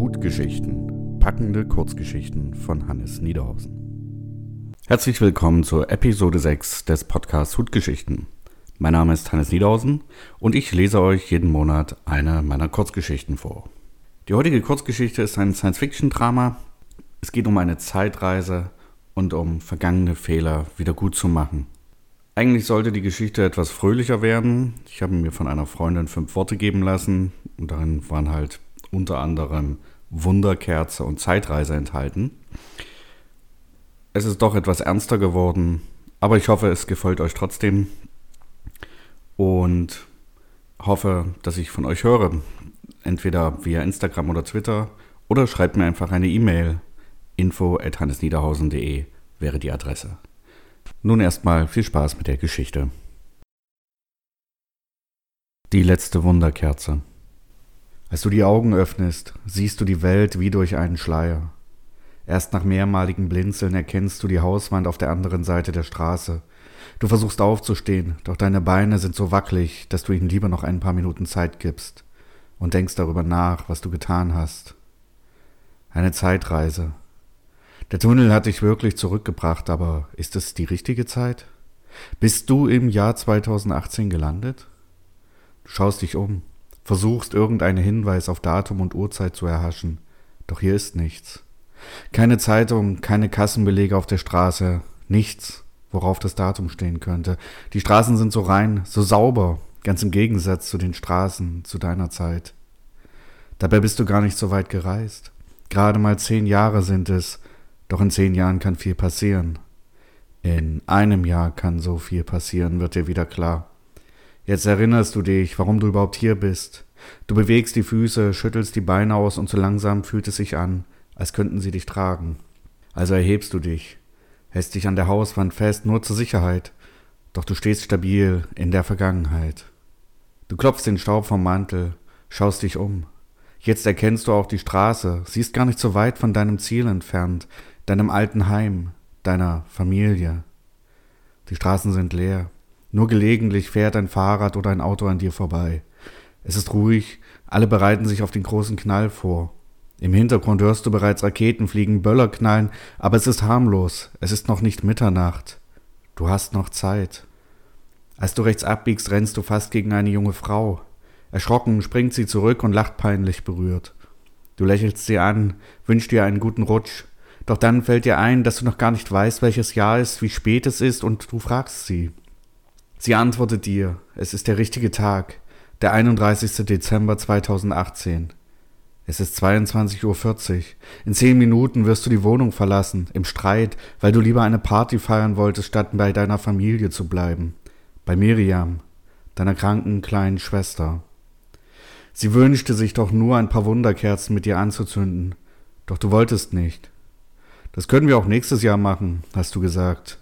Hutgeschichten. Packende Kurzgeschichten von Hannes Niederhausen. Herzlich willkommen zur Episode 6 des Podcasts Hutgeschichten. Mein Name ist Hannes Niederhausen und ich lese euch jeden Monat eine meiner Kurzgeschichten vor. Die heutige Kurzgeschichte ist ein Science-Fiction-Drama. Es geht um eine Zeitreise und um vergangene Fehler wieder gut zu machen. Eigentlich sollte die Geschichte etwas fröhlicher werden. Ich habe mir von einer Freundin fünf Worte geben lassen und darin waren halt unter anderem Wunderkerze und Zeitreise enthalten. Es ist doch etwas ernster geworden, aber ich hoffe, es gefällt euch trotzdem und hoffe, dass ich von euch höre. Entweder via Instagram oder Twitter oder schreibt mir einfach eine E-Mail. info at hannesniederhausen.de wäre die Adresse. Nun erstmal viel Spaß mit der Geschichte. Die letzte Wunderkerze. Als du die Augen öffnest, siehst du die Welt wie durch einen Schleier. Erst nach mehrmaligem Blinzeln erkennst du die Hauswand auf der anderen Seite der Straße. Du versuchst aufzustehen, doch deine Beine sind so wackelig, dass du ihnen lieber noch ein paar Minuten Zeit gibst und denkst darüber nach, was du getan hast. Eine Zeitreise. Der Tunnel hat dich wirklich zurückgebracht, aber ist es die richtige Zeit? Bist du im Jahr 2018 gelandet? Du schaust dich um versuchst irgendeinen Hinweis auf Datum und Uhrzeit zu erhaschen, doch hier ist nichts. Keine Zeitung, keine Kassenbelege auf der Straße, nichts, worauf das Datum stehen könnte. Die Straßen sind so rein, so sauber, ganz im Gegensatz zu den Straßen zu deiner Zeit. Dabei bist du gar nicht so weit gereist. Gerade mal zehn Jahre sind es, doch in zehn Jahren kann viel passieren. In einem Jahr kann so viel passieren, wird dir wieder klar. Jetzt erinnerst du dich, warum du überhaupt hier bist. Du bewegst die Füße, schüttelst die Beine aus und so langsam fühlt es sich an, als könnten sie dich tragen. Also erhebst du dich, hältst dich an der Hauswand fest, nur zur Sicherheit, doch du stehst stabil in der Vergangenheit. Du klopfst den Staub vom Mantel, schaust dich um. Jetzt erkennst du auch die Straße, siehst gar nicht so weit von deinem Ziel entfernt, deinem alten Heim, deiner Familie. Die Straßen sind leer. Nur gelegentlich fährt ein Fahrrad oder ein Auto an dir vorbei. Es ist ruhig, alle bereiten sich auf den großen Knall vor. Im Hintergrund hörst du bereits Raketen fliegen, Böller knallen, aber es ist harmlos, es ist noch nicht Mitternacht. Du hast noch Zeit. Als du rechts abbiegst, rennst du fast gegen eine junge Frau. Erschrocken springt sie zurück und lacht peinlich berührt. Du lächelst sie an, wünschst ihr einen guten Rutsch, doch dann fällt dir ein, dass du noch gar nicht weißt, welches Jahr ist, wie spät es ist, und du fragst sie. Sie antwortet dir, es ist der richtige Tag, der 31. Dezember 2018. Es ist 22.40 Uhr. In zehn Minuten wirst du die Wohnung verlassen, im Streit, weil du lieber eine Party feiern wolltest, statt bei deiner Familie zu bleiben. Bei Miriam, deiner kranken kleinen Schwester. Sie wünschte sich doch nur ein paar Wunderkerzen mit dir anzuzünden, doch du wolltest nicht. Das können wir auch nächstes Jahr machen, hast du gesagt.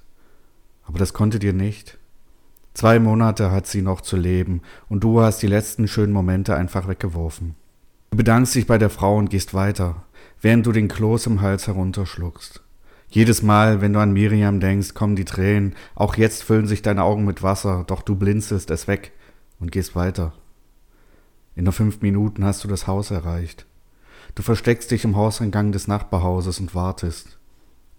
Aber das konntet ihr nicht. Zwei Monate hat sie noch zu leben und du hast die letzten schönen Momente einfach weggeworfen. Du bedankst dich bei der Frau und gehst weiter, während du den Kloß im Hals herunterschluckst. Jedes Mal, wenn du an Miriam denkst, kommen die Tränen, auch jetzt füllen sich deine Augen mit Wasser, doch du blinzelst es weg und gehst weiter. In nur fünf Minuten hast du das Haus erreicht. Du versteckst dich im Hauseingang des Nachbarhauses und wartest.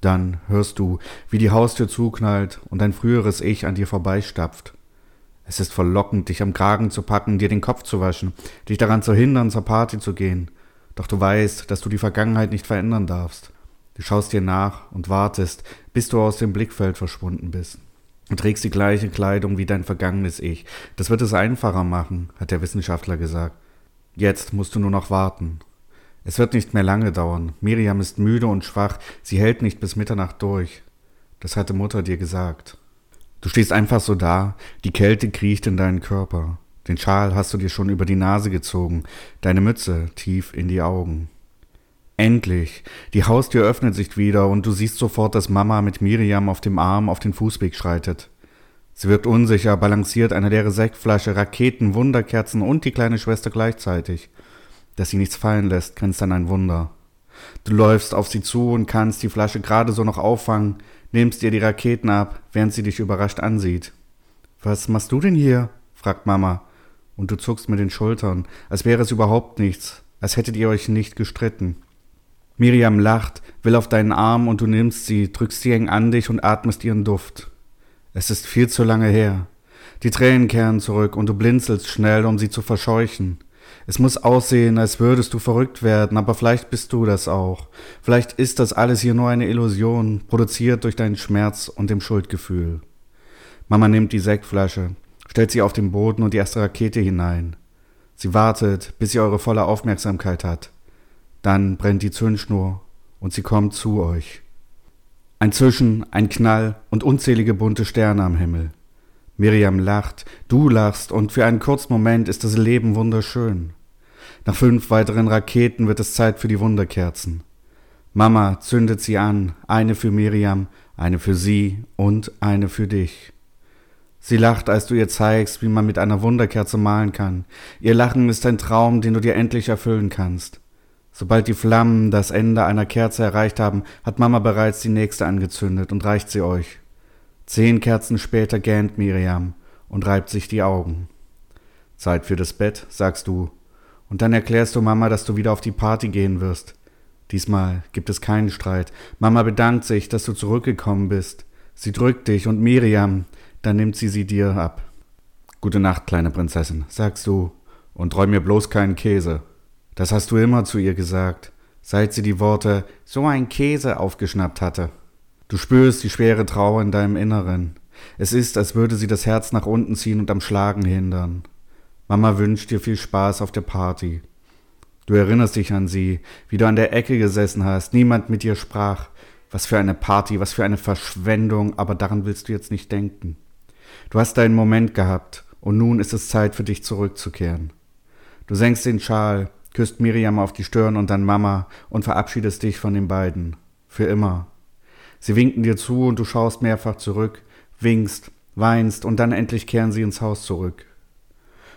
Dann hörst du, wie die Haustür zuknallt und dein früheres Ich an dir vorbeistapft. Es ist verlockend, dich am Kragen zu packen, dir den Kopf zu waschen, dich daran zu hindern, zur Party zu gehen. Doch du weißt, dass du die Vergangenheit nicht verändern darfst. Du schaust dir nach und wartest, bis du aus dem Blickfeld verschwunden bist. Du trägst die gleiche Kleidung wie dein vergangenes Ich. Das wird es einfacher machen, hat der Wissenschaftler gesagt. Jetzt musst du nur noch warten es wird nicht mehr lange dauern. Miriam ist müde und schwach, sie hält nicht bis Mitternacht durch. Das hatte Mutter dir gesagt. Du stehst einfach so da, die Kälte kriecht in deinen Körper. Den Schal hast du dir schon über die Nase gezogen, deine Mütze tief in die Augen. Endlich! Die Haustür öffnet sich wieder und du siehst sofort, dass Mama mit Miriam auf dem Arm auf den Fußweg schreitet. Sie wirkt unsicher, balanciert eine leere Sektflasche, Raketen, Wunderkerzen und die kleine Schwester gleichzeitig. Dass sie nichts fallen lässt, grenzt an ein Wunder. Du läufst auf sie zu und kannst die Flasche gerade so noch auffangen, nimmst ihr die Raketen ab, während sie dich überrascht ansieht. Was machst du denn hier? fragt Mama, und du zuckst mit den Schultern, als wäre es überhaupt nichts, als hättet ihr euch nicht gestritten. Miriam lacht, will auf deinen Arm und du nimmst sie, drückst sie eng an dich und atmest ihren Duft. Es ist viel zu lange her. Die Tränen kehren zurück und du blinzelst schnell, um sie zu verscheuchen. Es muss aussehen, als würdest du verrückt werden, aber vielleicht bist du das auch. Vielleicht ist das alles hier nur eine Illusion, produziert durch deinen Schmerz und dem Schuldgefühl. Mama nimmt die Sektflasche, stellt sie auf den Boden und die erste Rakete hinein. Sie wartet, bis sie eure volle Aufmerksamkeit hat. Dann brennt die Zündschnur und sie kommt zu euch. Ein Zischen, ein Knall und unzählige bunte Sterne am Himmel. Miriam lacht, du lachst und für einen kurzen Moment ist das Leben wunderschön. Nach fünf weiteren Raketen wird es Zeit für die Wunderkerzen. Mama zündet sie an, eine für Miriam, eine für sie und eine für dich. Sie lacht, als du ihr zeigst, wie man mit einer Wunderkerze malen kann. Ihr Lachen ist ein Traum, den du dir endlich erfüllen kannst. Sobald die Flammen das Ende einer Kerze erreicht haben, hat Mama bereits die nächste angezündet und reicht sie euch. Zehn Kerzen später gähnt Miriam und reibt sich die Augen. Zeit für das Bett, sagst du, und dann erklärst du Mama, dass du wieder auf die Party gehen wirst. Diesmal gibt es keinen Streit. Mama bedankt sich, dass du zurückgekommen bist. Sie drückt dich und Miriam, dann nimmt sie sie dir ab. Gute Nacht, kleine Prinzessin, sagst du, und träum mir bloß keinen Käse. Das hast du immer zu ihr gesagt, seit sie die Worte so ein Käse aufgeschnappt hatte. Du spürst die schwere Trauer in deinem Inneren. Es ist, als würde sie das Herz nach unten ziehen und am Schlagen hindern. Mama wünscht dir viel Spaß auf der Party. Du erinnerst dich an sie, wie du an der Ecke gesessen hast, niemand mit dir sprach. Was für eine Party, was für eine Verschwendung, aber daran willst du jetzt nicht denken. Du hast deinen Moment gehabt, und nun ist es Zeit für dich zurückzukehren. Du senkst den Schal, küsst Miriam auf die Stirn und dann Mama und verabschiedest dich von den beiden. Für immer. Sie winken dir zu und du schaust mehrfach zurück, winkst, weinst und dann endlich kehren sie ins Haus zurück.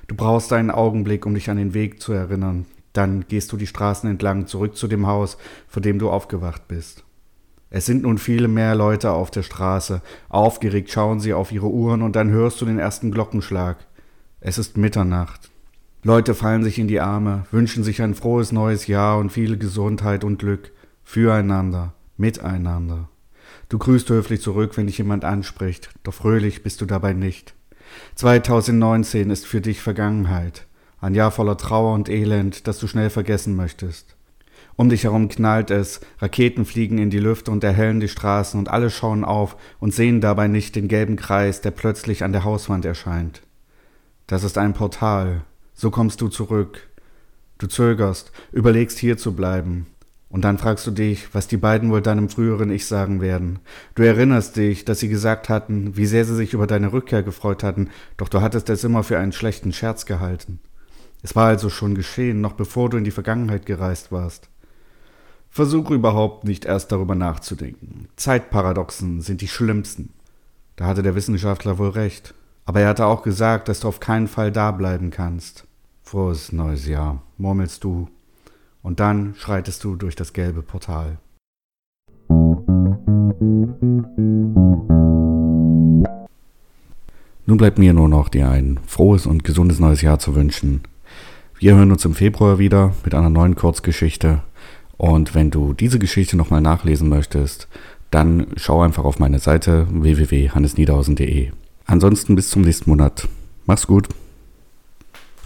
Du brauchst einen Augenblick, um dich an den Weg zu erinnern. Dann gehst du die Straßen entlang zurück zu dem Haus, vor dem du aufgewacht bist. Es sind nun viele mehr Leute auf der Straße. Aufgeregt schauen sie auf ihre Uhren und dann hörst du den ersten Glockenschlag. Es ist Mitternacht. Leute fallen sich in die Arme, wünschen sich ein frohes neues Jahr und viel Gesundheit und Glück. Füreinander, miteinander. Du grüßt höflich zurück, wenn dich jemand anspricht, doch fröhlich bist du dabei nicht. 2019 ist für dich Vergangenheit, ein Jahr voller Trauer und Elend, das du schnell vergessen möchtest. Um dich herum knallt es, Raketen fliegen in die Lüfte und erhellen die Straßen und alle schauen auf und sehen dabei nicht den gelben Kreis, der plötzlich an der Hauswand erscheint. Das ist ein Portal, so kommst du zurück. Du zögerst, überlegst hier zu bleiben, und dann fragst du dich, was die beiden wohl deinem früheren Ich sagen werden. Du erinnerst dich, dass sie gesagt hatten, wie sehr sie sich über deine Rückkehr gefreut hatten, doch du hattest es immer für einen schlechten Scherz gehalten. Es war also schon geschehen, noch bevor du in die Vergangenheit gereist warst. Versuche überhaupt nicht erst darüber nachzudenken. Zeitparadoxen sind die schlimmsten. Da hatte der Wissenschaftler wohl recht. Aber er hatte auch gesagt, dass du auf keinen Fall da bleiben kannst. Frohes neues Jahr, murmelst du und dann schreitest du durch das gelbe Portal. Nun bleibt mir nur noch dir ein frohes und gesundes neues Jahr zu wünschen. Wir hören uns im Februar wieder mit einer neuen Kurzgeschichte. Und wenn du diese Geschichte nochmal nachlesen möchtest, dann schau einfach auf meine Seite www.hannesniedhausen.de. Ansonsten bis zum nächsten Monat. Mach's gut.